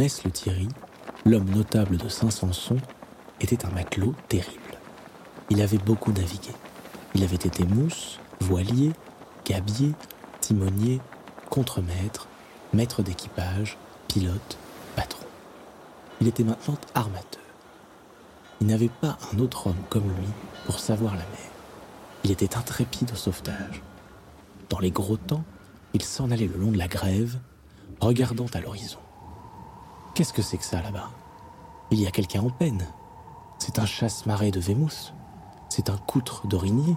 Mess le Thierry, l'homme notable de Saint-Sanson, était un matelot terrible. Il avait beaucoup navigué. Il avait été mousse, voilier, gabier, timonier, contremaître, maître d'équipage, pilote, patron. Il était maintenant armateur. Il n'avait pas un autre homme comme lui pour savoir la mer. Il était intrépide au sauvetage. Dans les gros temps, il s'en allait le long de la grève, regardant à l'horizon. Qu'est-ce que c'est que ça là-bas? Il y a quelqu'un en peine. C'est un chasse-marée de Vémousse. C'est un coutre d'Origny.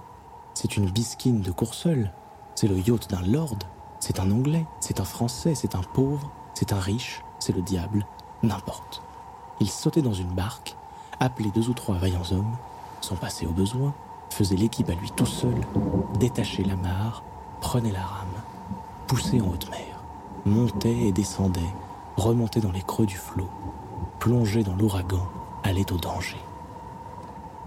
C'est une bisquine de Courseul. C'est le yacht d'un lord. C'est un anglais. C'est un français. C'est un pauvre. C'est un riche. C'est le diable. N'importe. Il sautait dans une barque, appelait deux ou trois vaillants hommes, s'en passait au besoin, faisait l'équipe à lui tout seul, détachait la mare, prenait la rame, poussait en haute mer, montait et descendait, remontait dans les creux du flot, plongeait dans l'ouragan, allait au danger.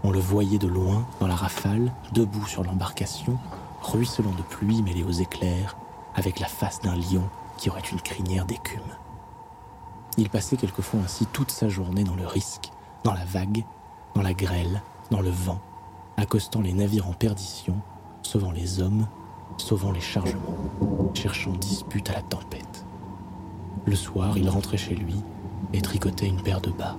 On le voyait de loin, dans la rafale, debout sur l'embarcation, ruisselant de pluie mêlée aux éclairs, avec la face d'un lion qui aurait une crinière d'écume. Il passait quelquefois ainsi toute sa journée dans le risque, dans la vague, dans la grêle, dans le vent, accostant les navires en perdition, sauvant les hommes, sauvant les chargements, cherchant dispute à la tempête. Le soir, il rentrait chez lui et tricotait une paire de bas.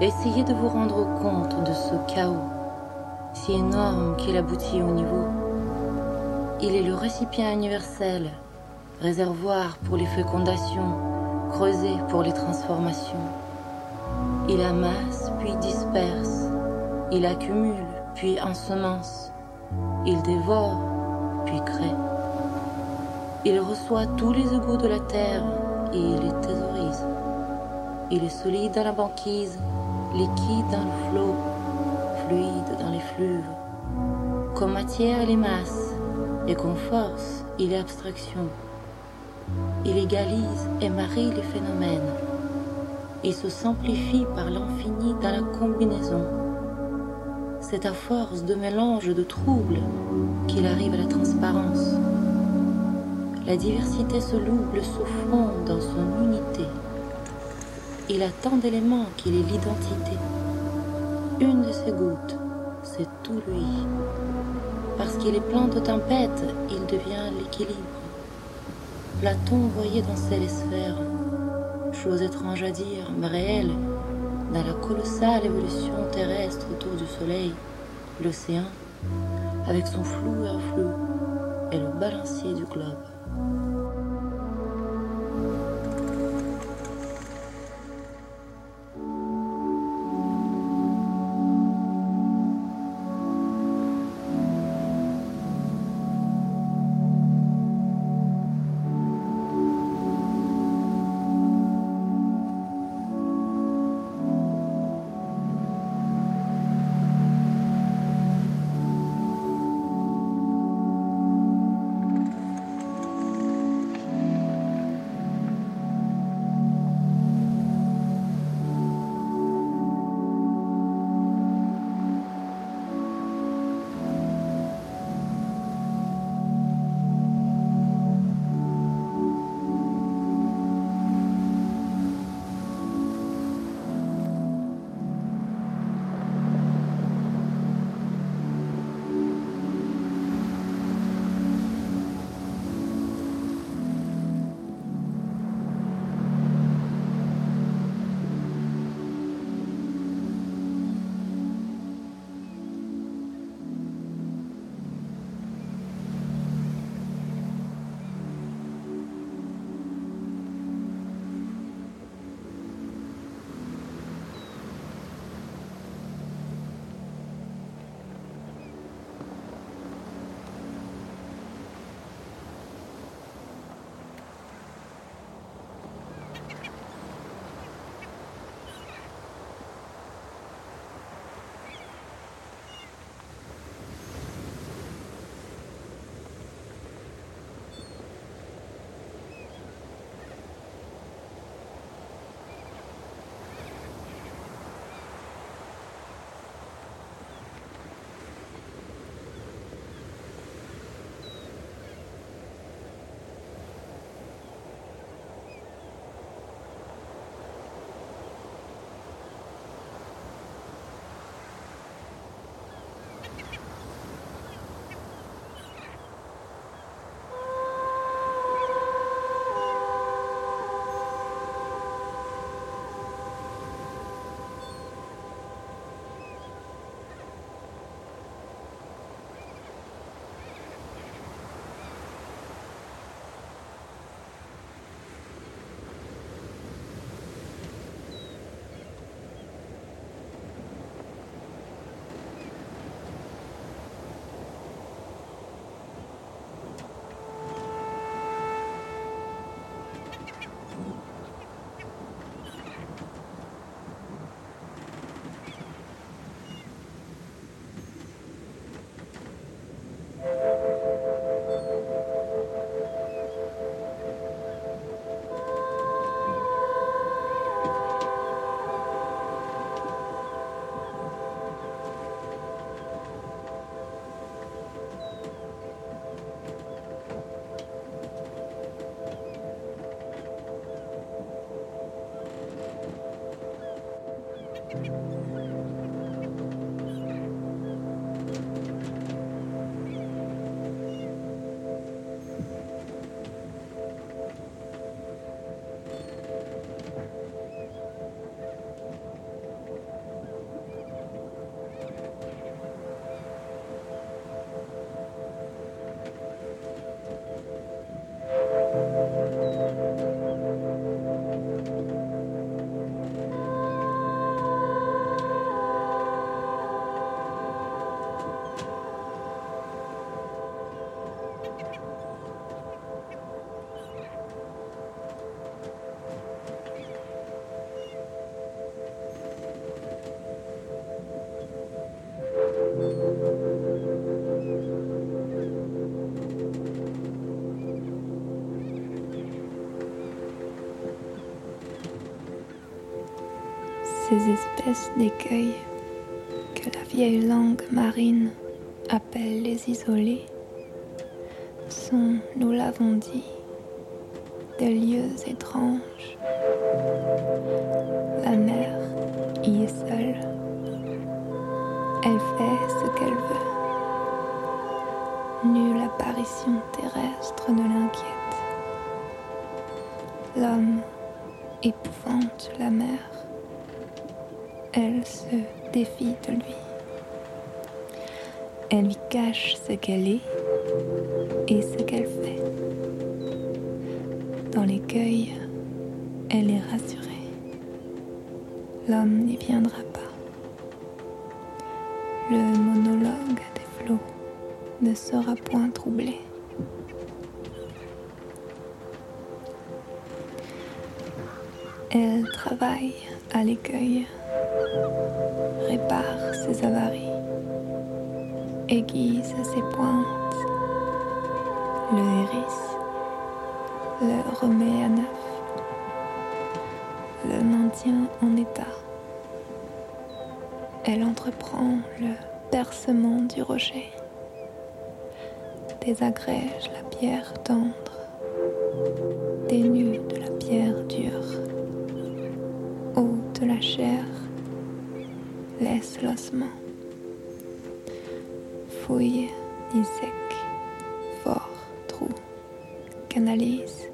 Essayez de vous rendre compte de ce chaos, si énorme qu'il aboutit au niveau. Il est le récipient universel, réservoir pour les fécondations, creusé pour les transformations. Il amasse puis disperse, il accumule puis ensemence, il dévore puis crée. Il reçoit tous les égouts de la terre et il les thésaurise. Il est solide dans la banquise, liquide dans le flot, fluide dans les fluves. Comme matière, il est masse, et comme force, il est abstraction. Il égalise et marie les phénomènes. Il se simplifie par l'infini dans la combinaison. C'est à force de mélange de troubles qu'il arrive à la transparence. La diversité se loue le souffrant dans son unité. Il a tant d'éléments qu'il est l'identité. Une de ses gouttes, c'est tout lui. Parce qu'il est plein de tempêtes, il devient l'équilibre. Platon voyait danser les sphères, chose étrange à dire, mais réelle, dans la colossale évolution terrestre autour du Soleil, l'océan, avec son flou et un flou, est le balancier du globe. Ces espèces d'écueils que la vieille langue marine appelle les isolés sont, nous l'avons dit, des lieux étranges. Sera point troublé. Elle travaille à l'écueil, répare ses avaries, aiguise ses pointes, le hérisse, le remet à neuf, le maintient en état. Elle entreprend le percement du rocher, désagrège la pierre tendre, dénude de la pierre dure de la chair, laisse l'ossement. Fouille, dissèque, fort, trou, canalise,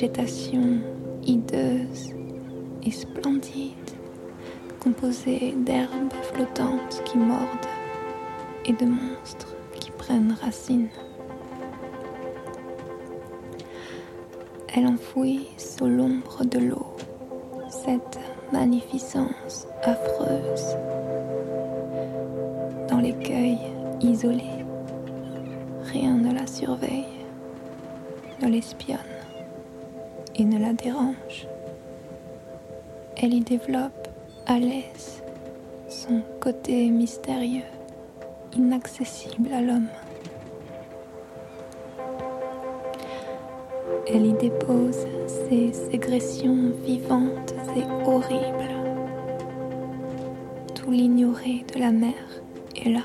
végétation hideuse et splendide, composée d'herbes flottantes qui mordent et de monstres qui prennent racine. Elle enfouit sous l'ombre de l'eau cette magnificence affreuse. Dans l'écueil isolé, rien ne la surveille, ne l'espionne ne la dérange. Elle y développe à l'aise son côté mystérieux, inaccessible à l'homme. Elle y dépose ses ségressions vivantes et horribles. Tout l'ignoré de la mer est là.